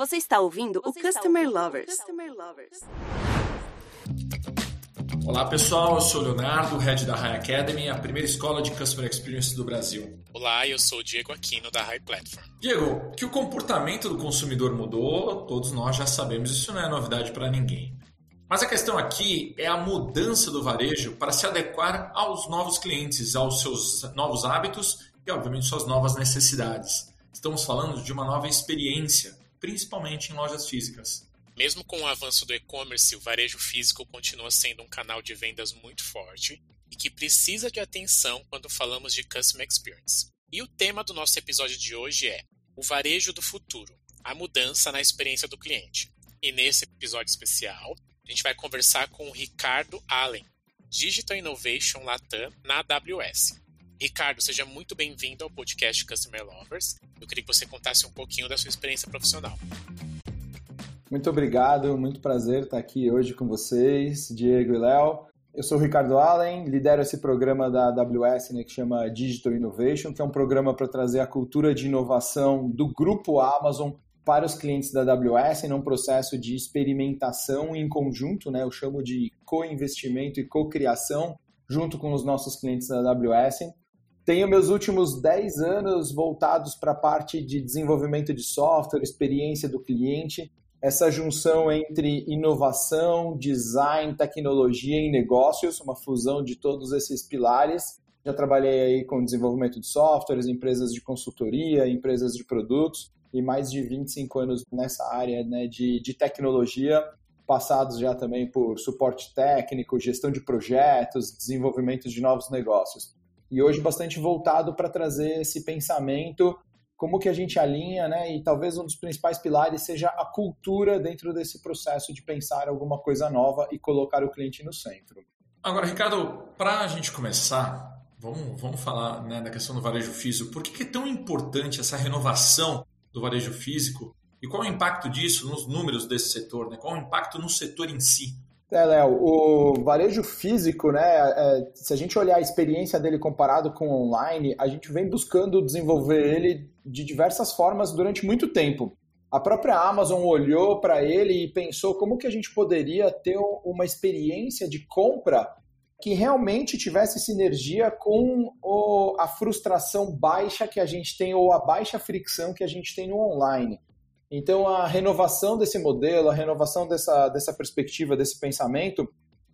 Você está ouvindo Você o Customer ouvindo Lovers. Customer Lovers. Olá pessoal, eu sou o Leonardo, head da High Academy, a primeira escola de Customer Experience do Brasil. Olá, eu sou o Diego Aquino da High Platform. Diego, que o comportamento do consumidor mudou, todos nós já sabemos, isso não é novidade para ninguém. Mas a questão aqui é a mudança do varejo para se adequar aos novos clientes, aos seus novos hábitos e, obviamente, suas novas necessidades. Estamos falando de uma nova experiência, principalmente em lojas físicas. Mesmo com o avanço do e-commerce, o varejo físico continua sendo um canal de vendas muito forte e que precisa de atenção quando falamos de Customer Experience. E o tema do nosso episódio de hoje é o varejo do futuro, a mudança na experiência do cliente. E nesse episódio especial, a gente vai conversar com o Ricardo Allen, Digital Innovation Latam na AWS. Ricardo, seja muito bem-vindo ao podcast Customer Lovers. Eu queria que você contasse um pouquinho da sua experiência profissional. Muito obrigado, muito prazer estar aqui hoje com vocês, Diego e Léo. Eu sou o Ricardo Allen, lidero esse programa da AWS né, que chama Digital Innovation, que é um programa para trazer a cultura de inovação do grupo Amazon para os clientes da AWS num processo de experimentação em conjunto, né? Eu chamo de co-investimento e co-criação junto com os nossos clientes da AWS. Tenho meus últimos 10 anos voltados para a parte de desenvolvimento de software, experiência do cliente, essa junção entre inovação, design, tecnologia e negócios, uma fusão de todos esses pilares. Já trabalhei aí com desenvolvimento de softwares, empresas de consultoria, empresas de produtos e mais de 25 anos nessa área né, de, de tecnologia, passados já também por suporte técnico, gestão de projetos, desenvolvimento de novos negócios e hoje bastante voltado para trazer esse pensamento, como que a gente alinha, né? E talvez um dos principais pilares seja a cultura dentro desse processo de pensar alguma coisa nova e colocar o cliente no centro. Agora, Ricardo, para a gente começar, vamos, vamos falar né, da questão do varejo físico. Por que, é tão importante essa renovação do varejo físico e qual é o impacto disso nos números desse setor? Né? Qual é o impacto no setor em si? É, Léo, o varejo físico, né? É, se a gente olhar a experiência dele comparado com o online, a gente vem buscando desenvolver ele de diversas formas durante muito tempo. A própria Amazon olhou para ele e pensou como que a gente poderia ter uma experiência de compra que realmente tivesse sinergia com o, a frustração baixa que a gente tem ou a baixa fricção que a gente tem no online. Então, a renovação desse modelo, a renovação dessa, dessa perspectiva, desse pensamento,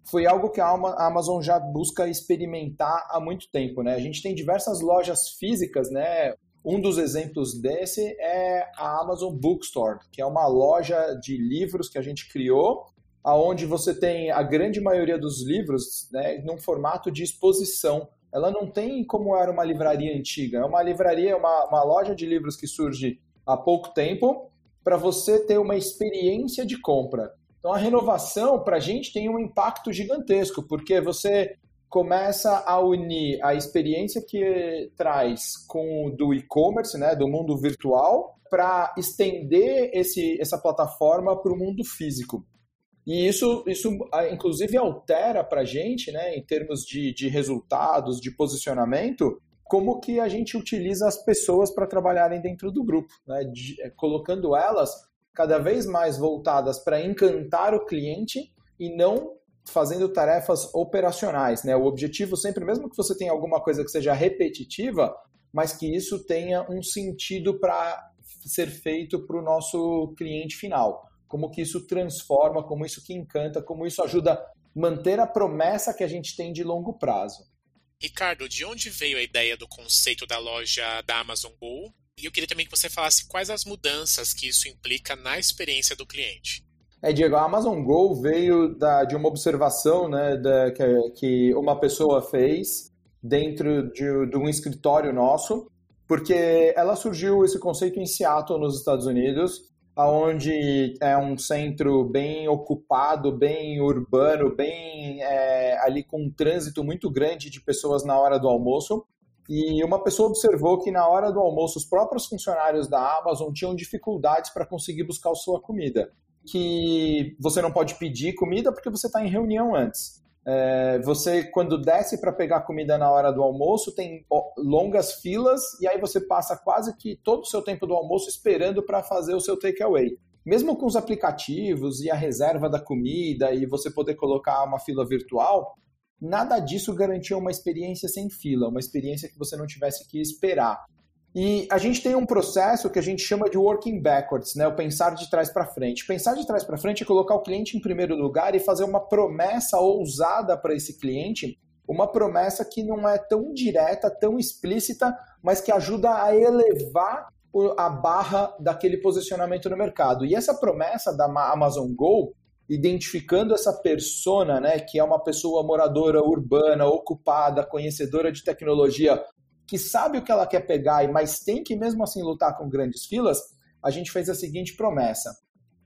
foi algo que a Amazon já busca experimentar há muito tempo. Né? A gente tem diversas lojas físicas, né? Um dos exemplos desse é a Amazon Bookstore, que é uma loja de livros que a gente criou, aonde você tem a grande maioria dos livros né, num formato de exposição. Ela não tem como era uma livraria antiga, é uma livraria, uma, uma loja de livros que surge há pouco tempo para você ter uma experiência de compra. Então a renovação para a gente tem um impacto gigantesco, porque você começa a unir a experiência que traz com do e-commerce, né, do mundo virtual, para estender esse, essa plataforma para o mundo físico. E isso, isso inclusive altera para a gente, né, em termos de, de resultados, de posicionamento, como que a gente utiliza as pessoas para trabalharem dentro do grupo, né? De, é, colocando elas cada vez mais voltadas para encantar o cliente e não fazendo tarefas operacionais. Né? O objetivo sempre, mesmo que você tenha alguma coisa que seja repetitiva, mas que isso tenha um sentido para ser feito para o nosso cliente final. Como que isso transforma, como isso que encanta, como isso ajuda a manter a promessa que a gente tem de longo prazo. Ricardo, de onde veio a ideia do conceito da loja da Amazon Go? E eu queria também que você falasse quais as mudanças que isso implica na experiência do cliente. É, Diego, a Amazon Go veio da, de uma observação né, da, que, que, uma pessoa fez dentro de, de um escritório nosso, porque ela surgiu esse conceito em Seattle, nos Estados Unidos, onde é um centro bem ocupado, bem urbano, bem é, ali com um trânsito muito grande de pessoas na hora do almoço. E uma pessoa observou que na hora do almoço os próprios funcionários da Amazon tinham dificuldades para conseguir buscar sua comida. Que você não pode pedir comida porque você está em reunião antes. É, você, quando desce para pegar comida na hora do almoço, tem longas filas e aí você passa quase que todo o seu tempo do almoço esperando para fazer o seu takeaway. mesmo com os aplicativos e a reserva da comida e você poder colocar uma fila virtual, nada disso garantia uma experiência sem fila, uma experiência que você não tivesse que esperar. E a gente tem um processo que a gente chama de working backwards, né? o pensar de trás para frente. Pensar de trás para frente é colocar o cliente em primeiro lugar e fazer uma promessa ousada para esse cliente, uma promessa que não é tão direta, tão explícita, mas que ajuda a elevar a barra daquele posicionamento no mercado. E essa promessa da Amazon Go, identificando essa persona, né, que é uma pessoa moradora urbana, ocupada, conhecedora de tecnologia, que sabe o que ela quer pegar, mas tem que mesmo assim lutar com grandes filas, a gente fez a seguinte promessa.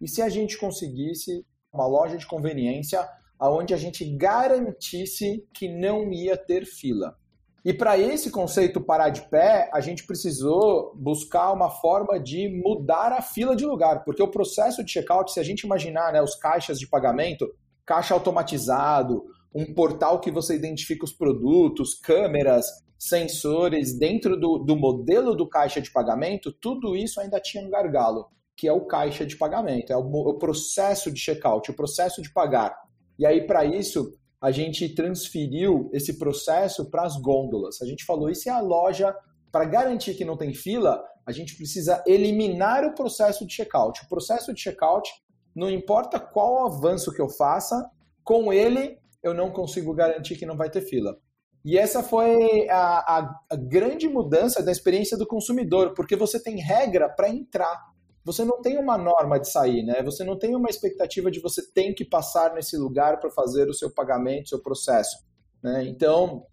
E se a gente conseguisse uma loja de conveniência onde a gente garantisse que não ia ter fila? E para esse conceito parar de pé, a gente precisou buscar uma forma de mudar a fila de lugar, porque o processo de checkout, se a gente imaginar né, os caixas de pagamento, caixa automatizado, um portal que você identifica os produtos, câmeras, sensores dentro do, do modelo do caixa de pagamento, tudo isso ainda tinha um gargalo, que é o caixa de pagamento, é o, o processo de checkout, o processo de pagar. E aí, para isso, a gente transferiu esse processo para as gôndolas. A gente falou, e se a loja, para garantir que não tem fila, a gente precisa eliminar o processo de checkout. O processo de checkout, não importa qual avanço que eu faça, com ele eu não consigo garantir que não vai ter fila. E essa foi a, a, a grande mudança da experiência do consumidor, porque você tem regra para entrar você não tem uma norma de sair, né? Você não tem uma expectativa de você tem que passar nesse lugar para fazer o seu pagamento, seu processo. Né? Então,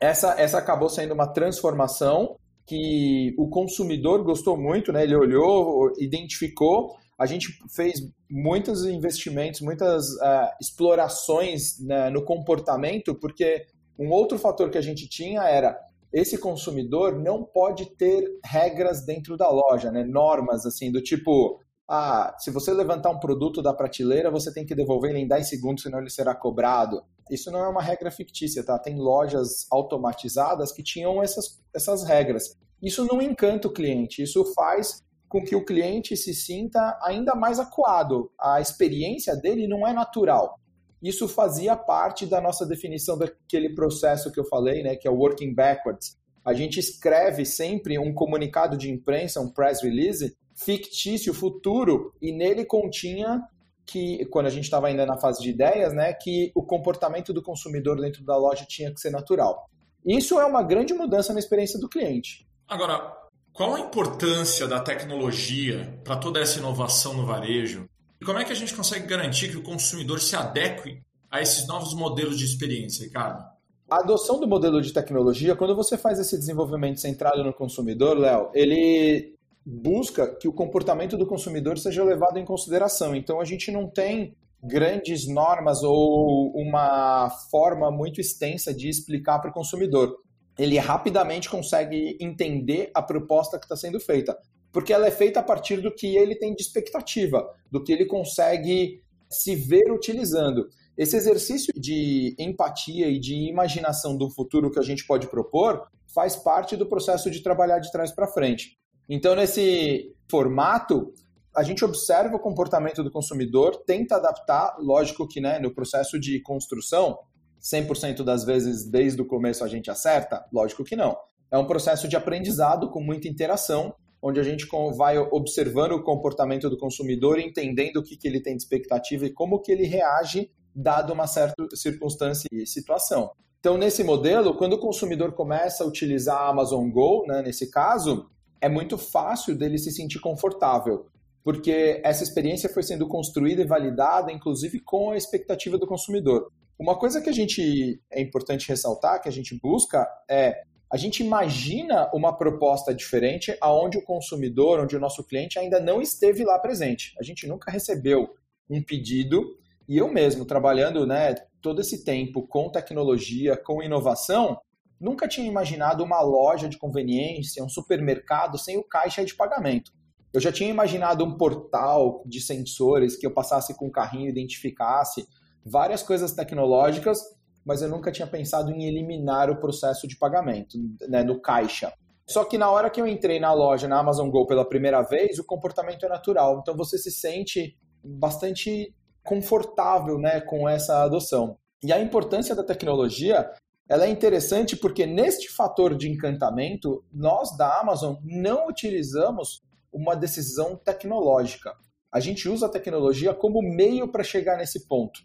essa, essa acabou sendo uma transformação que o consumidor gostou muito, né? Ele olhou, identificou. A gente fez muitos investimentos, muitas uh, explorações né, no comportamento, porque um outro fator que a gente tinha era esse consumidor não pode ter regras dentro da loja, né? normas assim, do tipo, ah, se você levantar um produto da prateleira, você tem que devolver ele em 10 segundos, senão ele será cobrado. Isso não é uma regra fictícia, tá? Tem lojas automatizadas que tinham essas, essas regras. Isso não encanta o cliente, isso faz com que o cliente se sinta ainda mais acuado. A experiência dele não é natural. Isso fazia parte da nossa definição daquele processo que eu falei, né, que é o working backwards. A gente escreve sempre um comunicado de imprensa, um press release, fictício, futuro, e nele continha que, quando a gente estava ainda na fase de ideias, né, que o comportamento do consumidor dentro da loja tinha que ser natural. Isso é uma grande mudança na experiência do cliente. Agora, qual a importância da tecnologia para toda essa inovação no varejo? E como é que a gente consegue garantir que o consumidor se adeque a esses novos modelos de experiência, Ricardo? A adoção do modelo de tecnologia, quando você faz esse desenvolvimento centrado no consumidor, Léo, ele busca que o comportamento do consumidor seja levado em consideração. Então a gente não tem grandes normas ou uma forma muito extensa de explicar para o consumidor. Ele rapidamente consegue entender a proposta que está sendo feita porque ela é feita a partir do que ele tem de expectativa, do que ele consegue se ver utilizando. Esse exercício de empatia e de imaginação do futuro que a gente pode propor faz parte do processo de trabalhar de trás para frente. Então, nesse formato, a gente observa o comportamento do consumidor, tenta adaptar, lógico que né, no processo de construção, 100% das vezes desde o começo a gente acerta? Lógico que não. É um processo de aprendizado com muita interação onde a gente vai observando o comportamento do consumidor, entendendo o que, que ele tem de expectativa e como que ele reage dado uma certa circunstância e situação. Então, nesse modelo, quando o consumidor começa a utilizar a Amazon Go, né, nesse caso, é muito fácil dele se sentir confortável, porque essa experiência foi sendo construída e validada, inclusive com a expectativa do consumidor. Uma coisa que a gente é importante ressaltar, que a gente busca, é a gente imagina uma proposta diferente aonde o consumidor, onde o nosso cliente ainda não esteve lá presente. A gente nunca recebeu um pedido e eu mesmo trabalhando, né, todo esse tempo com tecnologia, com inovação, nunca tinha imaginado uma loja de conveniência, um supermercado sem o caixa de pagamento. Eu já tinha imaginado um portal de sensores que eu passasse com o carrinho, identificasse várias coisas tecnológicas mas eu nunca tinha pensado em eliminar o processo de pagamento né, no caixa. Só que na hora que eu entrei na loja, na Amazon Go pela primeira vez, o comportamento é natural. Então você se sente bastante confortável né, com essa adoção. E a importância da tecnologia ela é interessante porque neste fator de encantamento, nós da Amazon não utilizamos uma decisão tecnológica. A gente usa a tecnologia como meio para chegar nesse ponto.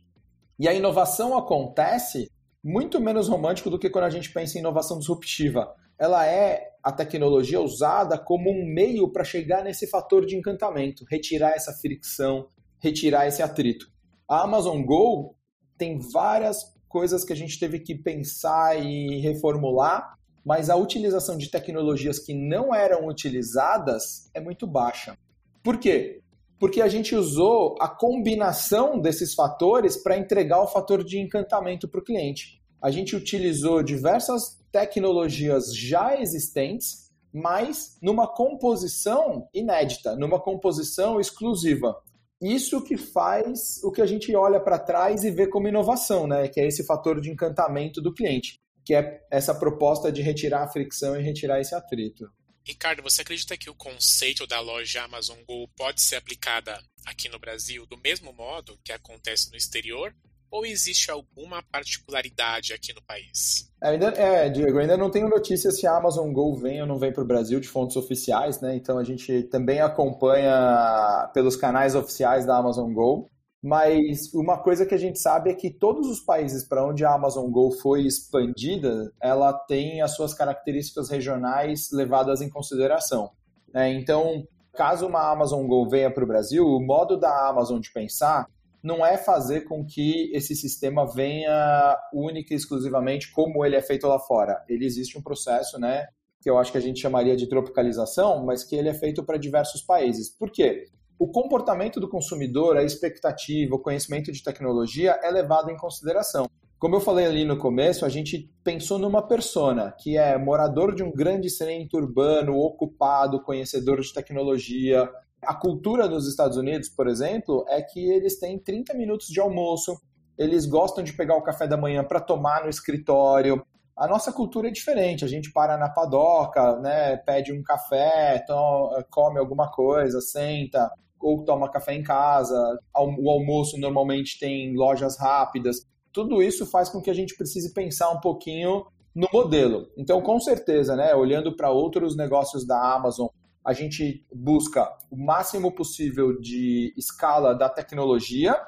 E a inovação acontece muito menos romântico do que quando a gente pensa em inovação disruptiva. Ela é a tecnologia usada como um meio para chegar nesse fator de encantamento, retirar essa fricção, retirar esse atrito. A Amazon Go tem várias coisas que a gente teve que pensar e reformular, mas a utilização de tecnologias que não eram utilizadas é muito baixa. Por quê? Porque a gente usou a combinação desses fatores para entregar o fator de encantamento para o cliente. A gente utilizou diversas tecnologias já existentes, mas numa composição inédita, numa composição exclusiva isso que faz o que a gente olha para trás e vê como inovação, né? Que é esse fator de encantamento do cliente, que é essa proposta de retirar a fricção e retirar esse atrito. Ricardo, você acredita que o conceito da loja Amazon Go pode ser aplicada aqui no Brasil do mesmo modo que acontece no exterior? ou existe alguma particularidade aqui no país? Ainda, é, Diego, ainda não tenho notícias se a Amazon Go vem ou não vem para o Brasil de fontes oficiais, né? Então a gente também acompanha pelos canais oficiais da Amazon Go. Mas uma coisa que a gente sabe é que todos os países para onde a Amazon Go foi expandida, ela tem as suas características regionais levadas em consideração. É, então, caso uma Amazon Go venha para o Brasil, o modo da Amazon de pensar não é fazer com que esse sistema venha única e exclusivamente como ele é feito lá fora. Ele existe um processo, né, que eu acho que a gente chamaria de tropicalização, mas que ele é feito para diversos países. Por quê? O comportamento do consumidor, a expectativa, o conhecimento de tecnologia é levado em consideração. Como eu falei ali no começo, a gente pensou numa persona que é morador de um grande centro urbano, ocupado, conhecedor de tecnologia, a cultura dos Estados Unidos, por exemplo, é que eles têm 30 minutos de almoço, eles gostam de pegar o café da manhã para tomar no escritório. A nossa cultura é diferente, a gente para na padoca, né, pede um café, come alguma coisa, senta, ou toma café em casa. O almoço normalmente tem lojas rápidas. Tudo isso faz com que a gente precise pensar um pouquinho no modelo. Então, com certeza, né, olhando para outros negócios da Amazon a gente busca o máximo possível de escala da tecnologia,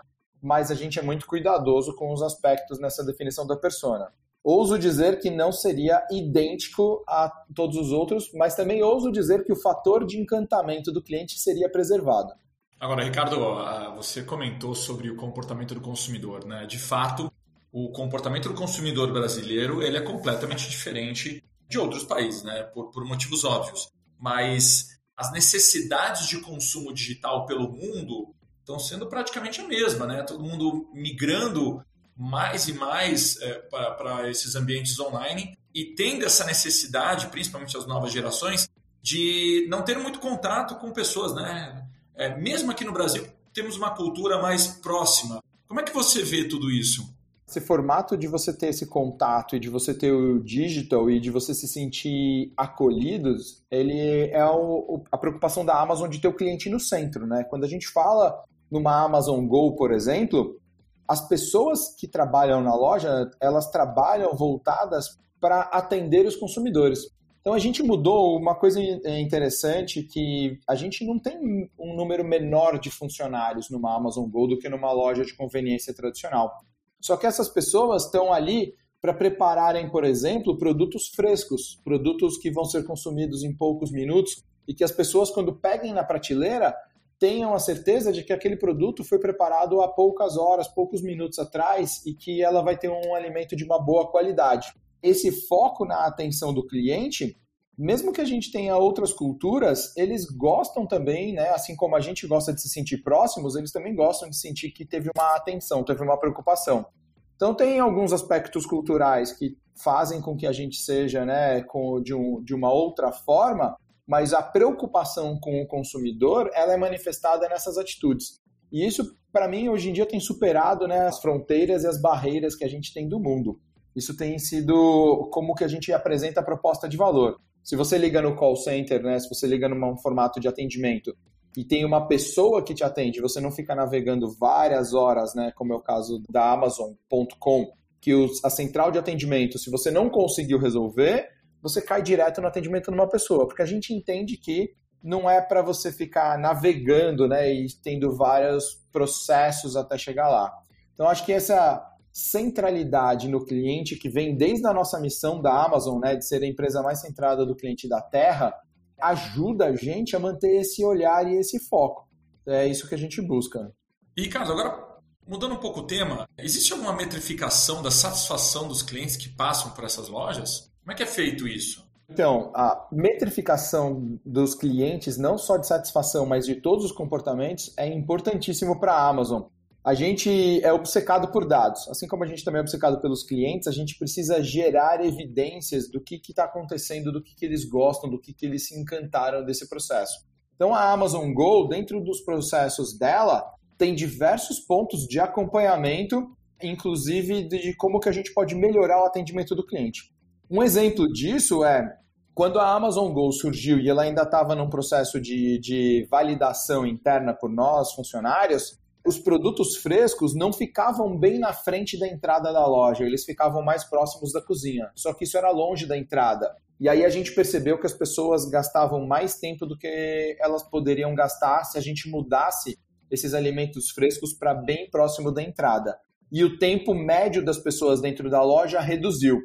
mas a gente é muito cuidadoso com os aspectos nessa definição da persona. Ouso dizer que não seria idêntico a todos os outros, mas também ouso dizer que o fator de encantamento do cliente seria preservado. Agora, Ricardo, você comentou sobre o comportamento do consumidor, né? De fato, o comportamento do consumidor brasileiro ele é completamente diferente de outros países, né? Por, por motivos óbvios mas as necessidades de consumo digital pelo mundo estão sendo praticamente a mesma, né? Todo mundo migrando mais e mais é, para esses ambientes online e tendo essa necessidade, principalmente as novas gerações, de não ter muito contato com pessoas, né? É, mesmo aqui no Brasil, temos uma cultura mais próxima. Como é que você vê tudo isso? esse formato de você ter esse contato e de você ter o digital e de você se sentir acolhidos, ele é o, a preocupação da Amazon de ter o cliente no centro, né? Quando a gente fala numa Amazon Go, por exemplo, as pessoas que trabalham na loja, elas trabalham voltadas para atender os consumidores. Então a gente mudou uma coisa interessante que a gente não tem um número menor de funcionários numa Amazon Go do que numa loja de conveniência tradicional. Só que essas pessoas estão ali para prepararem, por exemplo, produtos frescos, produtos que vão ser consumidos em poucos minutos e que as pessoas, quando peguem na prateleira, tenham a certeza de que aquele produto foi preparado há poucas horas, poucos minutos atrás e que ela vai ter um alimento de uma boa qualidade. Esse foco na atenção do cliente mesmo que a gente tenha outras culturas, eles gostam também, né? Assim como a gente gosta de se sentir próximos, eles também gostam de sentir que teve uma atenção, teve uma preocupação. Então tem alguns aspectos culturais que fazem com que a gente seja, né, com, de, um, de uma outra forma, mas a preocupação com o consumidor, ela é manifestada nessas atitudes. E isso, para mim, hoje em dia tem superado né, as fronteiras e as barreiras que a gente tem do mundo. Isso tem sido como que a gente apresenta a proposta de valor Se você liga no call center, né, se você liga num formato de atendimento e tem uma pessoa que te atende, você não fica navegando várias horas, né, como é o caso da Amazon.com, que os, a central de atendimento, se você não conseguiu resolver, você cai direto no atendimento numa pessoa, porque a gente entende que não é para você ficar navegando, né, e tendo vários processos até chegar lá. Então acho que essa centralidade no cliente que vem desde a nossa missão da Amazon, né, de ser a empresa mais centrada do cliente da Terra, ajuda a gente a manter esse olhar e esse foco. É isso que a gente busca. E, Carlos, agora mudando um pouco o tema, existe alguma metrificação da satisfação dos clientes que passam por essas lojas? Como é que é feito isso? Então, a metrificação dos clientes, não só de satisfação, mas de todos os comportamentos, é importantíssimo para a Amazon a gente é obcecado por dados. Assim como a gente também é obcecado pelos clientes, a gente precisa gerar evidências do que está acontecendo, do que, que eles gostam, do que, que eles se encantaram desse processo. Então, a Amazon Go, dentro dos processos dela, tem diversos pontos de acompanhamento, inclusive de como que a gente pode melhorar o atendimento do cliente. Um exemplo disso é quando a Amazon Go surgiu e ela ainda estava num processo de, de validação interna por nós, funcionários, os produtos frescos não ficavam bem na frente da entrada da loja, eles ficavam mais próximos da cozinha. Só que isso era longe da entrada. E aí a gente percebeu que as pessoas gastavam mais tempo do que elas poderiam gastar se a gente mudasse esses alimentos frescos para bem próximo da entrada. E o tempo médio das pessoas dentro da loja reduziu.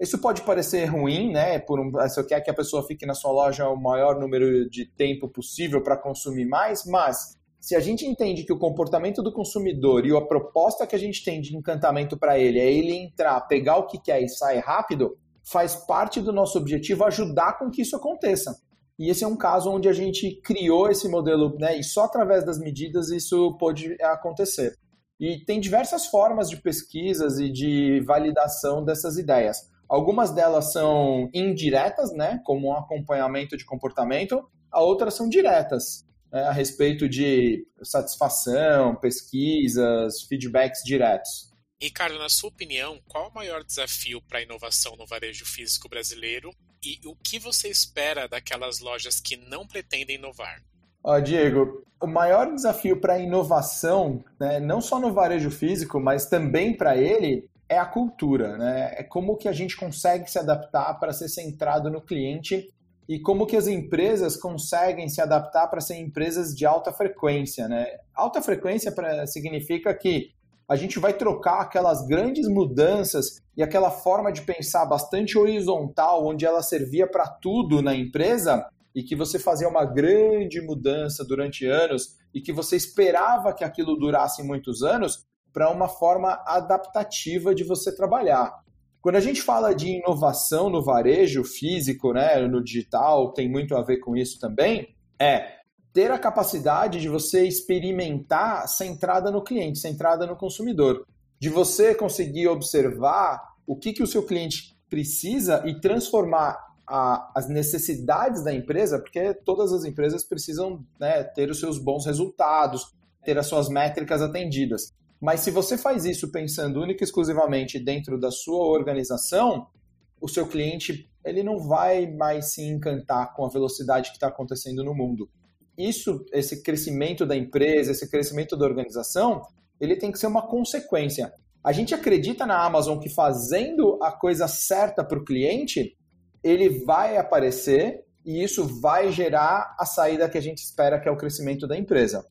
Isso pode parecer ruim, né? Por um, você quer que a pessoa fique na sua loja o maior número de tempo possível para consumir mais, mas se a gente entende que o comportamento do consumidor e a proposta que a gente tem de encantamento para ele é ele entrar, pegar o que quer e sair rápido, faz parte do nosso objetivo ajudar com que isso aconteça. E esse é um caso onde a gente criou esse modelo, né? E só através das medidas isso pode acontecer. E tem diversas formas de pesquisas e de validação dessas ideias. Algumas delas são indiretas, né, como um acompanhamento de comportamento, a outras são diretas a respeito de satisfação, pesquisas, feedbacks diretos. Ricardo, na sua opinião, qual o maior desafio para a inovação no varejo físico brasileiro e o que você espera daquelas lojas que não pretendem inovar? Ó, Diego, o maior desafio para a inovação, né, não só no varejo físico, mas também para ele, é a cultura. Né? É como que a gente consegue se adaptar para ser centrado no cliente e como que as empresas conseguem se adaptar para ser empresas de alta frequência, né? Alta frequência pra, significa que a gente vai trocar aquelas grandes mudanças e aquela forma de pensar bastante horizontal, onde ela servia para tudo na empresa e que você fazia uma grande mudança durante anos e que você esperava que aquilo durasse muitos anos, para uma forma adaptativa de você trabalhar. Quando a gente fala de inovação no varejo físico, né, no digital, tem muito a ver com isso também, é ter a capacidade de você experimentar centrada no cliente, centrada no consumidor. De você conseguir observar o que, que o seu cliente precisa e transformar a, as necessidades da empresa, porque todas as empresas precisam né, ter os seus bons resultados, ter as suas métricas atendidas. Mas se você faz isso pensando única e exclusivamente dentro da sua organização, o seu cliente ele não vai mais se encantar com a velocidade que está acontecendo no mundo. Isso, esse crescimento da empresa, esse crescimento da organização, ele tem que ser uma consequência. A gente acredita na Amazon que fazendo a coisa certa para o cliente, ele vai aparecer e isso vai gerar a saída que a gente espera, que é o crescimento da empresa.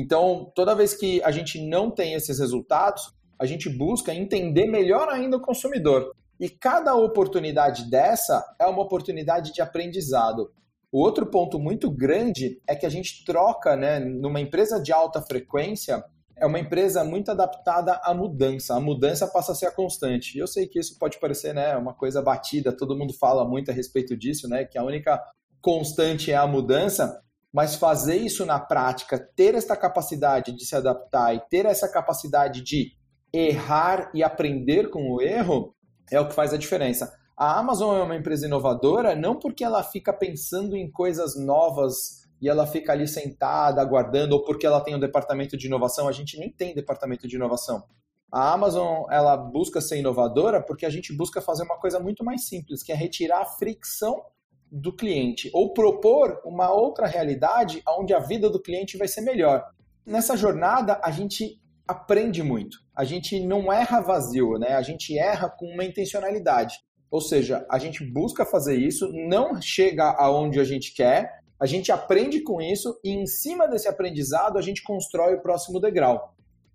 Então, toda vez que a gente não tem esses resultados, a gente busca entender melhor ainda o consumidor. E cada oportunidade dessa é uma oportunidade de aprendizado. O outro ponto muito grande é que a gente troca, né, numa empresa de alta frequência, é uma empresa muito adaptada à mudança. A mudança passa a ser a constante. E eu sei que isso pode parecer, né, uma coisa batida, todo mundo fala muito a respeito disso, né, que a única constante é a mudança, mas fazer isso na prática, ter essa capacidade de se adaptar e ter essa capacidade de errar e aprender com o erro é o que faz a diferença. A Amazon é uma empresa inovadora não porque ela fica pensando em coisas novas e ela fica ali sentada aguardando ou porque ela tem um departamento de inovação. A gente nem tem departamento de inovação. A Amazon ela busca ser inovadora porque a gente busca fazer uma coisa muito mais simples, que é retirar a fricção do cliente ou propor uma outra realidade onde a vida do cliente vai ser melhor. Nessa jornada, a gente aprende muito. A gente não erra vazio, né? A gente erra com uma intencionalidade. Ou seja, a gente busca fazer isso, não chega aonde a gente quer, a gente aprende com isso e em cima desse aprendizado a gente constrói o próximo degrau.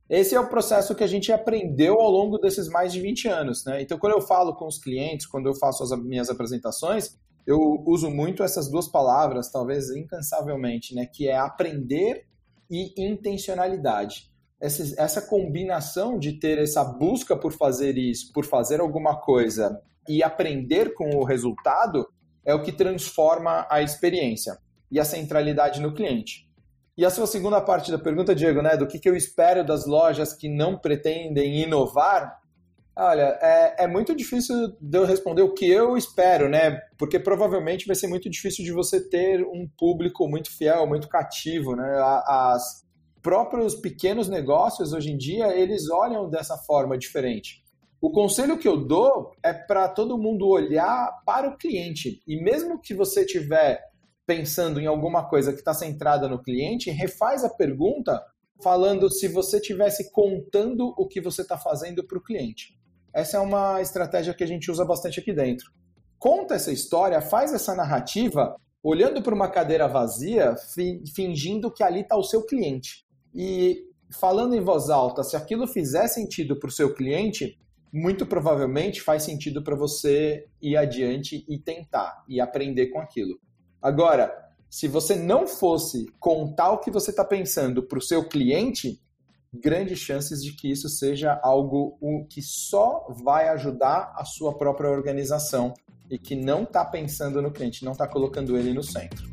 Esse é o processo que a gente aprendeu ao longo desses mais de 20 anos. Né? Então, quando eu falo com os clientes, quando eu faço as minhas apresentações, eu uso muito essas duas palavras, talvez incansavelmente, né? que é aprender e intencionalidade. Essa, essa combinação de ter essa busca por fazer isso, por fazer alguma coisa e aprender com o resultado é o que transforma a experiência e a centralidade no cliente. E a sua segunda parte da pergunta, Diego, né, do que, que eu espero das lojas que não pretendem inovar, olha, é, é muito difícil de eu responder o que eu espero, né? Porque provavelmente vai ser muito difícil de você ter um público muito fiel, muito cativo, né? As próprios pequenos negócios hoje em dia eles olham dessa forma diferente. O conselho que eu dou é para todo mundo olhar para o cliente e mesmo que você tiver pensando em alguma coisa que está centrada no cliente, refaz a pergunta falando se você tivesse contando o que você está fazendo para o cliente. Essa é uma estratégia que a gente usa bastante aqui dentro. Conta essa história, faz essa narrativa, olhando para uma cadeira vazia, fingindo que ali está o seu cliente. E falando em voz alta, se aquilo fizer sentido para o seu cliente, muito provavelmente faz sentido para você ir adiante e tentar e aprender com aquilo. Agora, se você não fosse contar o que você está pensando para o seu cliente, grandes chances de que isso seja algo que só vai ajudar a sua própria organização e que não está pensando no cliente, não está colocando ele no centro.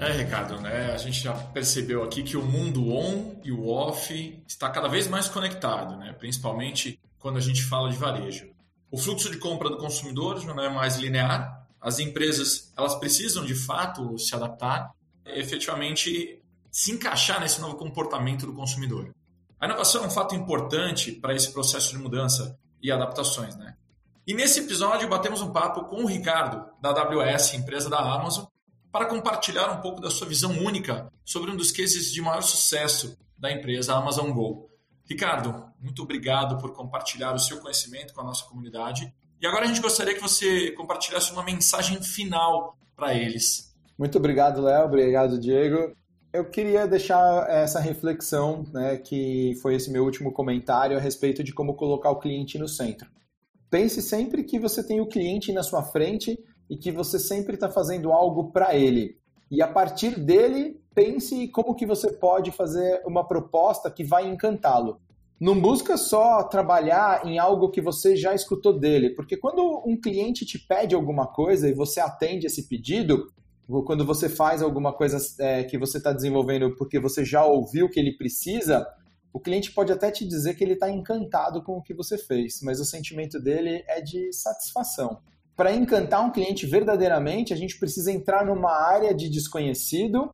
É, Ricardo, né? A gente já percebeu aqui que o mundo on e o off está cada vez mais conectado, né? Principalmente quando a gente fala de varejo. O fluxo de compra do consumidor já não é mais linear, as empresas elas precisam de fato se adaptar, efetivamente se encaixar nesse novo comportamento do consumidor. A inovação é um fato importante para esse processo de mudança e adaptações, né? E nesse episódio batemos um papo com o Ricardo da AWS, empresa da Amazon, para compartilhar um pouco da sua visão única sobre um dos cases de maior sucesso da empresa Amazon Go. Ricardo, muito obrigado por compartilhar o seu conhecimento com a nossa comunidade e agora a gente gostaria que você compartilhasse uma mensagem final para eles. Muito obrigado, Léo. Obrigado, Diego. Eu queria deixar essa reflexão, né, que foi esse meu último comentário a respeito de como colocar o cliente no centro. Pense sempre que você tem o cliente na sua frente e que você sempre está fazendo algo para ele. E a partir dele, pense como que você pode fazer uma proposta que vai encantá-lo. Não busca só trabalhar em algo que você já escutou dele, porque quando um cliente te pede alguma coisa e você atende esse pedido, quando você faz alguma coisa é, que você está desenvolvendo porque você já ouviu que ele precisa, o cliente pode até te dizer que ele está encantado com o que você fez, mas o sentimento dele é de satisfação. Para encantar um cliente verdadeiramente, a gente precisa entrar numa área de desconhecido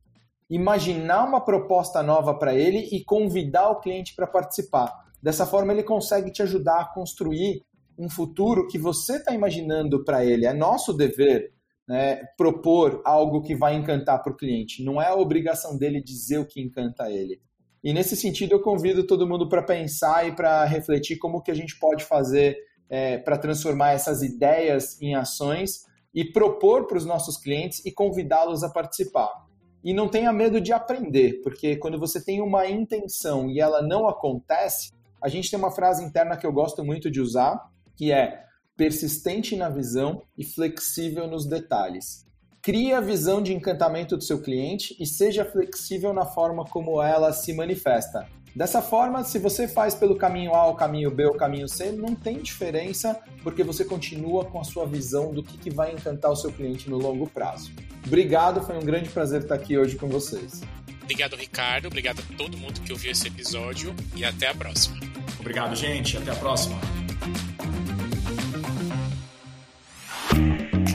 imaginar uma proposta nova para ele e convidar o cliente para participar. Dessa forma, ele consegue te ajudar a construir um futuro que você está imaginando para ele. É nosso dever né, propor algo que vai encantar para o cliente. Não é a obrigação dele dizer o que encanta ele. E nesse sentido, eu convido todo mundo para pensar e para refletir como que a gente pode fazer é, para transformar essas ideias em ações e propor para os nossos clientes e convidá-los a participar. E não tenha medo de aprender, porque quando você tem uma intenção e ela não acontece, a gente tem uma frase interna que eu gosto muito de usar, que é persistente na visão e flexível nos detalhes. Crie a visão de encantamento do seu cliente e seja flexível na forma como ela se manifesta. Dessa forma, se você faz pelo caminho A, o caminho B, o caminho C, não tem diferença, porque você continua com a sua visão do que, que vai encantar o seu cliente no longo prazo. Obrigado, foi um grande prazer estar aqui hoje com vocês. Obrigado, Ricardo. Obrigado a todo mundo que ouviu esse episódio e até a próxima. Obrigado, gente. Até a próxima.